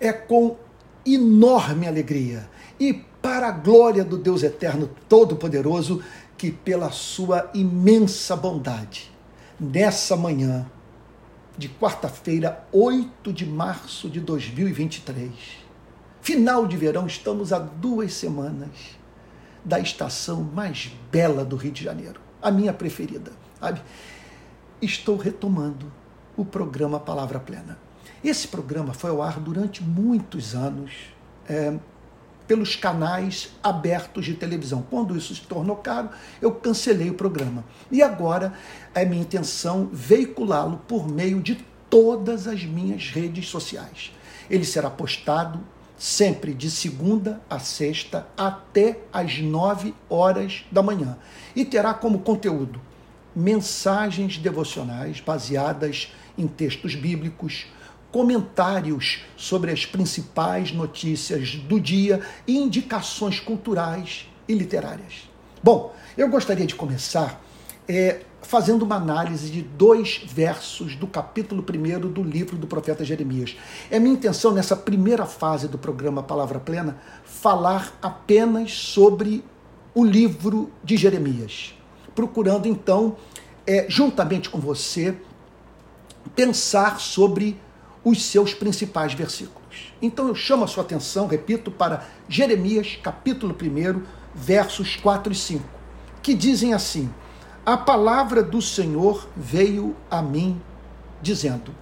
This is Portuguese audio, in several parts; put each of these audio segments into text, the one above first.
É com enorme alegria e para a glória do Deus Eterno Todo-Poderoso, que pela sua imensa bondade, nessa manhã de quarta-feira, 8 de março de 2023, final de verão, estamos a duas semanas da estação mais bela do Rio de Janeiro, a minha preferida, sabe? Estou retomando o programa Palavra Plena. Esse programa foi ao ar durante muitos anos é, pelos canais abertos de televisão. Quando isso se tornou caro, eu cancelei o programa. E agora é minha intenção veiculá-lo por meio de todas as minhas redes sociais. Ele será postado sempre de segunda a sexta até às nove horas da manhã e terá como conteúdo mensagens devocionais baseadas em textos bíblicos, comentários sobre as principais notícias do dia e indicações culturais e literárias. Bom, eu gostaria de começar é, fazendo uma análise de dois versos do capítulo 1 do livro do profeta Jeremias. É minha intenção, nessa primeira fase do programa Palavra Plena, falar apenas sobre o livro de Jeremias, procurando então, é, juntamente com você, pensar sobre os seus principais versículos. Então eu chamo a sua atenção, repito, para Jeremias, capítulo 1, versos 4 e 5, que dizem assim: A palavra do Senhor veio a mim, dizendo: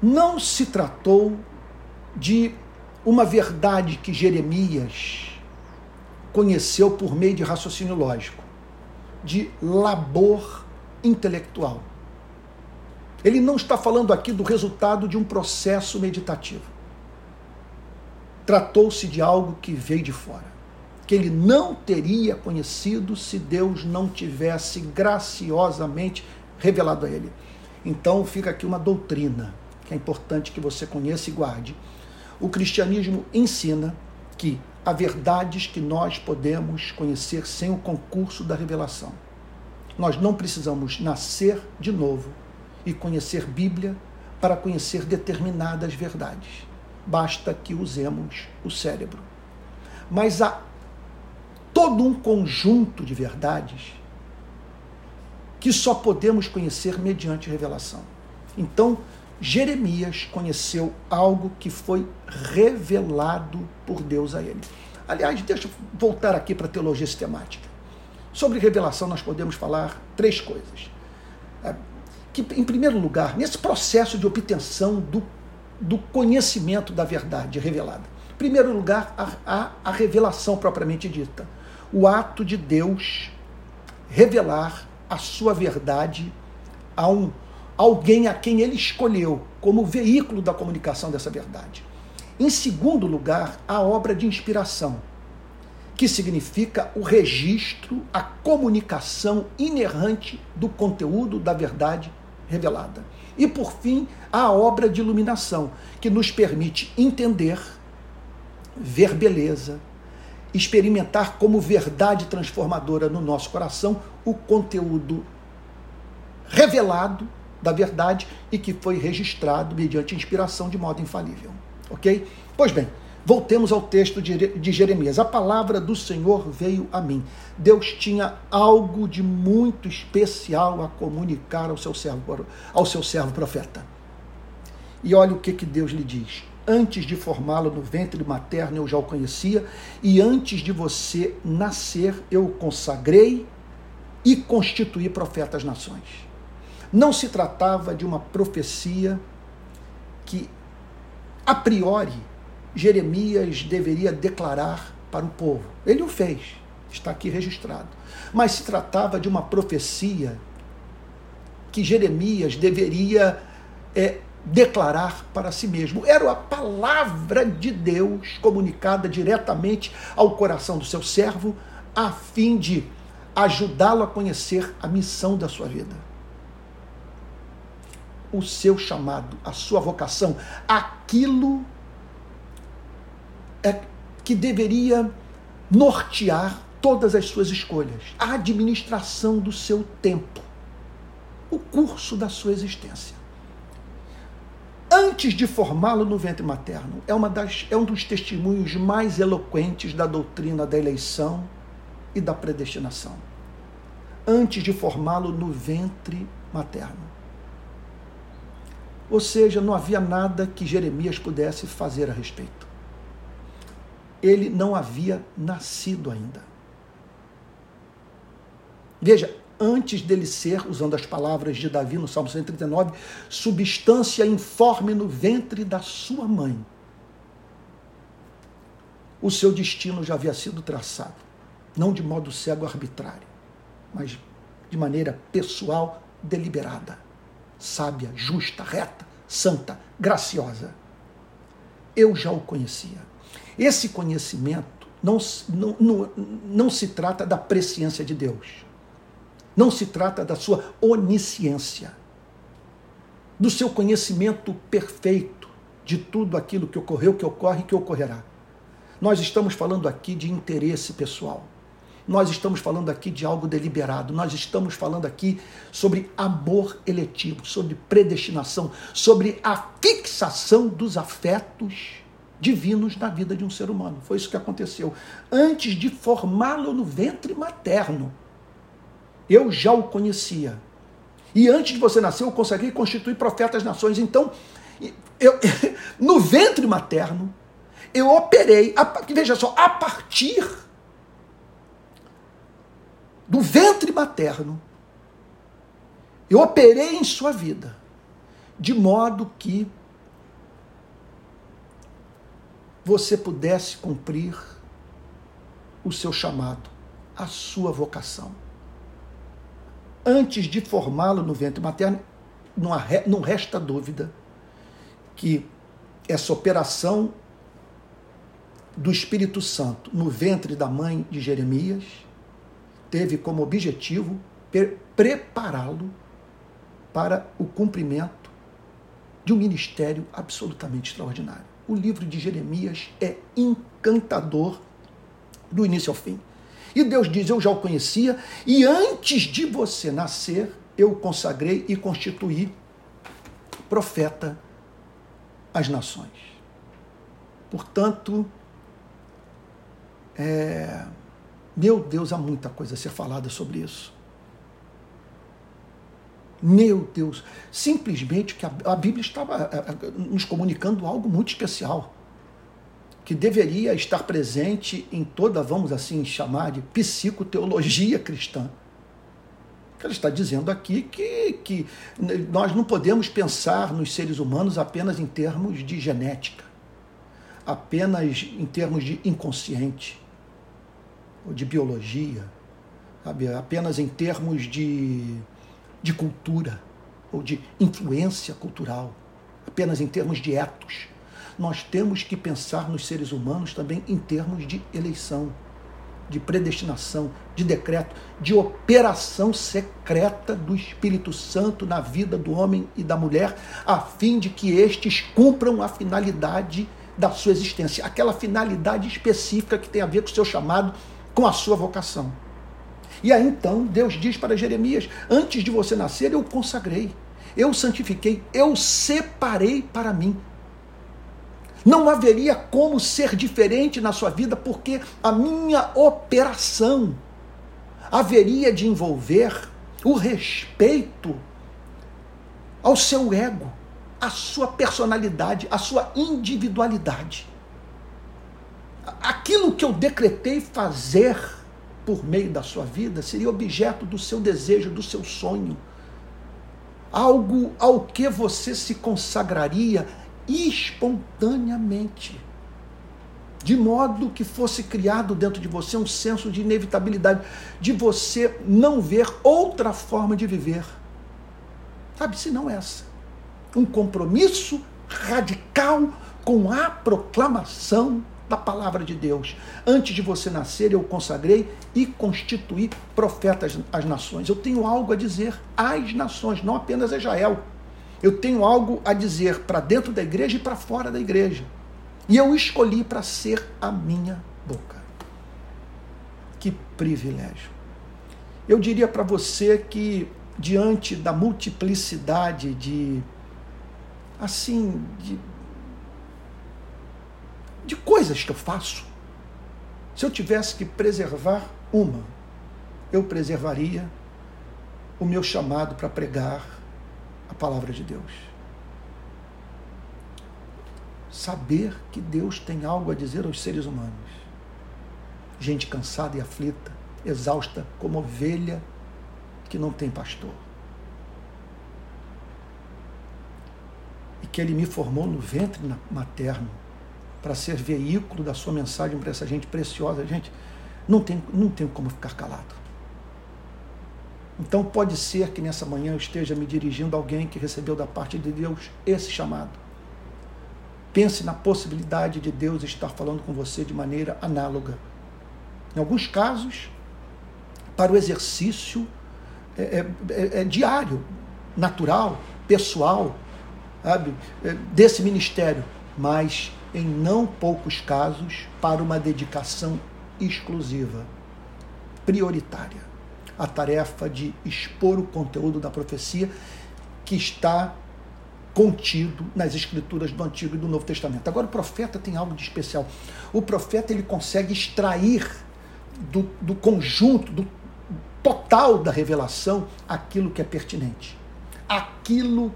Não se tratou de uma verdade que Jeremias conheceu por meio de raciocínio lógico, de labor intelectual ele não está falando aqui do resultado de um processo meditativo. Tratou-se de algo que veio de fora, que ele não teria conhecido se Deus não tivesse graciosamente revelado a ele. Então fica aqui uma doutrina que é importante que você conheça e guarde. O cristianismo ensina que há verdades que nós podemos conhecer sem o concurso da revelação. Nós não precisamos nascer de novo e conhecer Bíblia para conhecer determinadas verdades. Basta que usemos o cérebro. Mas há todo um conjunto de verdades que só podemos conhecer mediante revelação. Então, Jeremias conheceu algo que foi revelado por Deus a ele. Aliás, deixa eu voltar aqui para a teologia sistemática. Sobre revelação, nós podemos falar três coisas que, em primeiro lugar, nesse processo de obtenção do, do conhecimento da verdade revelada, em primeiro lugar, a, a, a revelação propriamente dita. O ato de Deus revelar a sua verdade a um alguém a quem ele escolheu como veículo da comunicação dessa verdade. Em segundo lugar, a obra de inspiração, que significa o registro, a comunicação inerrante do conteúdo da verdade revelada. E por fim, a obra de iluminação, que nos permite entender, ver beleza, experimentar como verdade transformadora no nosso coração o conteúdo revelado da verdade e que foi registrado mediante inspiração de modo infalível. Ok? Pois bem, Voltemos ao texto de Jeremias. A palavra do Senhor veio a mim. Deus tinha algo de muito especial a comunicar ao seu servo, ao seu servo profeta. E olha o que, que Deus lhe diz. Antes de formá-lo no ventre materno, eu já o conhecia, e antes de você nascer, eu o consagrei e constituí profeta às nações. Não se tratava de uma profecia que, a priori, Jeremias deveria declarar para o povo. Ele o fez, está aqui registrado. Mas se tratava de uma profecia que Jeremias deveria é, declarar para si mesmo. Era a palavra de Deus comunicada diretamente ao coração do seu servo, a fim de ajudá-lo a conhecer a missão da sua vida. O seu chamado, a sua vocação, aquilo é, que deveria nortear todas as suas escolhas, a administração do seu tempo, o curso da sua existência. antes de formá-lo no ventre materno. É, uma das, é um dos testemunhos mais eloquentes da doutrina da eleição e da predestinação. Antes de formá-lo no ventre materno. Ou seja, não havia nada que Jeremias pudesse fazer a respeito. Ele não havia nascido ainda. Veja, antes dele ser, usando as palavras de Davi no Salmo 139, substância informe no ventre da sua mãe. O seu destino já havia sido traçado, não de modo cego arbitrário, mas de maneira pessoal, deliberada, sábia, justa, reta, santa, graciosa. Eu já o conhecia. Esse conhecimento não, não, não, não se trata da presciência de Deus não se trata da sua onisciência, do seu conhecimento perfeito de tudo aquilo que ocorreu, que ocorre e que ocorrerá. Nós estamos falando aqui de interesse pessoal. Nós estamos falando aqui de algo deliberado. Nós estamos falando aqui sobre amor eletivo, sobre predestinação, sobre a fixação dos afetos divinos na vida de um ser humano. Foi isso que aconteceu. Antes de formá-lo no ventre materno, eu já o conhecia. E antes de você nascer, eu consegui constituir profetas nações. Então, eu, no ventre materno, eu operei, veja só, a partir do ventre materno, eu operei em sua vida, de modo que você pudesse cumprir o seu chamado, a sua vocação antes de formá-lo no ventre materno, não, resta dúvida que essa operação do Espírito Santo no ventre da mãe de Jeremias teve como objetivo prepará-lo para o cumprimento de um ministério absolutamente extraordinário. O livro de Jeremias é encantador do início ao fim. E Deus diz: Eu já o conhecia, e antes de você nascer, eu consagrei e constituí profeta às nações. Portanto, é, meu Deus, há muita coisa a ser falada sobre isso. Meu Deus, simplesmente que a, Bíblia estava nos comunicando algo muito especial que deveria estar presente em toda, vamos assim chamar de psicoteologia cristã. Ela está dizendo aqui que, que nós não podemos pensar nos seres humanos apenas em termos de genética, apenas em termos de inconsciente, ou de biologia, sabe? apenas em termos de, de cultura, ou de influência cultural, apenas em termos de etos nós temos que pensar nos seres humanos também em termos de eleição, de predestinação, de decreto, de operação secreta do Espírito Santo na vida do homem e da mulher, a fim de que estes cumpram a finalidade da sua existência, aquela finalidade específica que tem a ver com o seu chamado, com a sua vocação. E aí então Deus diz para Jeremias: Antes de você nascer, eu consagrei, eu santifiquei, eu separei para mim não haveria como ser diferente na sua vida, porque a minha operação haveria de envolver o respeito ao seu ego, à sua personalidade, à sua individualidade. Aquilo que eu decretei fazer por meio da sua vida seria objeto do seu desejo, do seu sonho. Algo ao que você se consagraria espontaneamente. De modo que fosse criado dentro de você um senso de inevitabilidade, de você não ver outra forma de viver. Sabe, se não essa. Um compromisso radical com a proclamação da palavra de Deus. Antes de você nascer, eu consagrei e constituí profetas às nações. Eu tenho algo a dizer às nações, não apenas a Israel eu tenho algo a dizer para dentro da igreja e para fora da igreja. E eu escolhi para ser a minha boca. Que privilégio. Eu diria para você que, diante da multiplicidade de assim, de, coisas que eu faço. Se eu tivesse que preservar uma, eu preservaria o meu chamado para pregar a palavra de Deus. Saber que Deus tem algo a dizer aos seres humanos. Gente cansada e aflita, exausta como ovelha que não tem pastor. E que Ele me formou no ventre materno para ser veículo da sua mensagem para essa gente preciosa. Gente, não tem, não tem como ficar calado. Então pode ser que nessa manhã eu esteja me dirigindo a alguém que recebeu da parte de Deus esse chamado. Pense na possibilidade de Deus estar falando com você de maneira análoga. Em alguns casos, para o exercício é, é, é, é diário, natural, pessoal, sabe, é, desse ministério, mas em não poucos casos para uma dedicação exclusiva, prioritária a tarefa de expor o conteúdo da profecia que está contido nas escrituras do Antigo e do Novo Testamento. Agora o profeta tem algo de especial. O profeta ele consegue extrair do, do conjunto, do total da revelação, aquilo que é pertinente, aquilo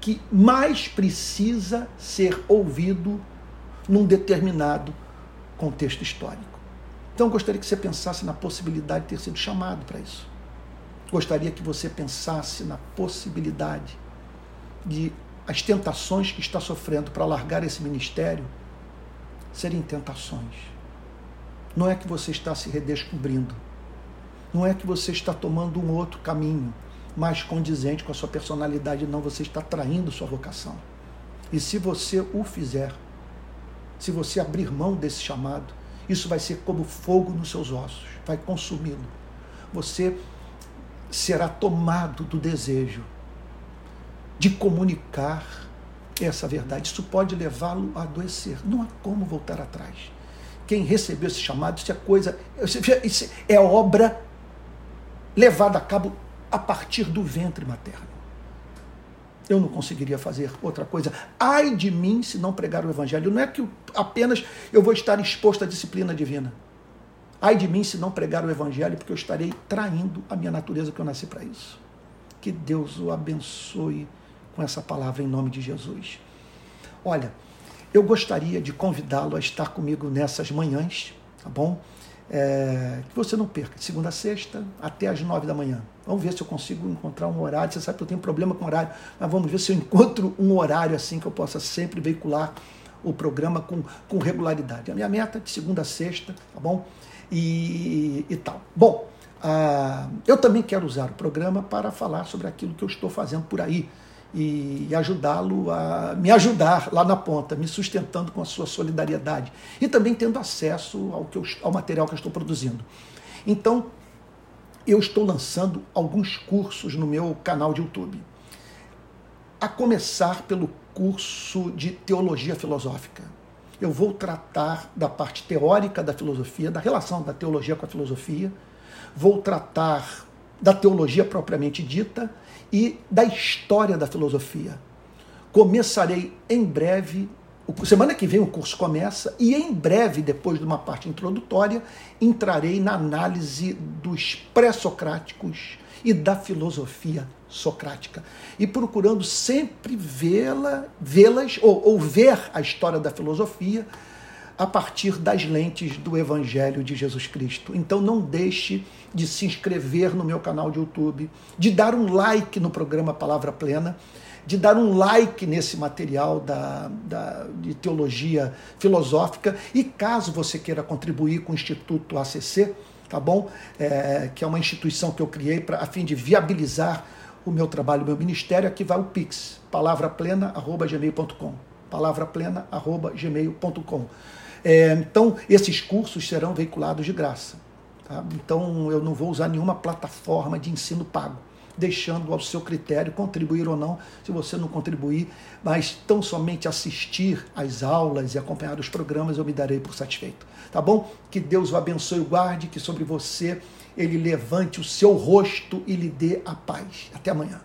que mais precisa ser ouvido num determinado contexto histórico. Então, gostaria que você pensasse na possibilidade de ter sido chamado para isso. Gostaria que você pensasse na possibilidade de as tentações que está sofrendo para largar esse ministério serem tentações. Não é que você está se redescobrindo. Não é que você está tomando um outro caminho mais condizente com a sua personalidade, não. Você está traindo sua vocação. E se você o fizer, se você abrir mão desse chamado, isso vai ser como fogo nos seus ossos, vai consumi-lo. Você será tomado do desejo de comunicar essa verdade. Isso pode levá-lo a adoecer. Não há como voltar atrás. Quem recebeu esse chamado, isso é coisa, isso é obra levada a cabo a partir do ventre materno. Eu não conseguiria fazer outra coisa. Ai de mim se não pregar o evangelho. Não é que apenas eu vou estar exposto à disciplina divina. Ai de mim se não pregar o evangelho, porque eu estarei traindo a minha natureza que eu nasci para isso. Que Deus o abençoe com essa palavra em nome de Jesus. Olha, eu gostaria de convidá-lo a estar comigo nessas manhãs, tá bom? É, que você não perca, de segunda a sexta, até às nove da manhã. Vamos ver se eu consigo encontrar um horário. Você sabe que eu tenho problema com horário, mas vamos ver se eu encontro um horário assim que eu possa sempre veicular o programa com, com regularidade. A minha meta é de segunda a sexta, tá bom? E, e tal. Bom, ah, eu também quero usar o programa para falar sobre aquilo que eu estou fazendo por aí e ajudá-lo a me ajudar lá na ponta, me sustentando com a sua solidariedade e também tendo acesso ao, que eu, ao material que eu estou produzindo. Então, eu estou lançando alguns cursos no meu canal de YouTube. A começar pelo curso de teologia filosófica. Eu vou tratar da parte teórica da filosofia, da relação da teologia com a filosofia, vou tratar da teologia propriamente dita e da história da filosofia. Começarei em breve, semana que vem o curso começa, e em breve, depois de uma parte introdutória, entrarei na análise dos pré-socráticos e da filosofia socrática. E procurando sempre vê-la, vê-las ou, ou ver a história da filosofia a partir das lentes do Evangelho de Jesus Cristo. Então não deixe de se inscrever no meu canal de YouTube, de dar um like no programa Palavra Plena, de dar um like nesse material da, da, de teologia filosófica e caso você queira contribuir com o Instituto ACC, tá bom? É, que é uma instituição que eu criei pra, a fim de viabilizar o meu trabalho, o meu ministério, aqui vai o Pix, palavraplena.gmail.com palavraplena.gmail.com é, então, esses cursos serão veiculados de graça. Tá? Então, eu não vou usar nenhuma plataforma de ensino pago, deixando ao seu critério contribuir ou não, se você não contribuir, mas tão somente assistir às aulas e acompanhar os programas, eu me darei por satisfeito. Tá bom? Que Deus o abençoe e guarde, que sobre você ele levante o seu rosto e lhe dê a paz. Até amanhã.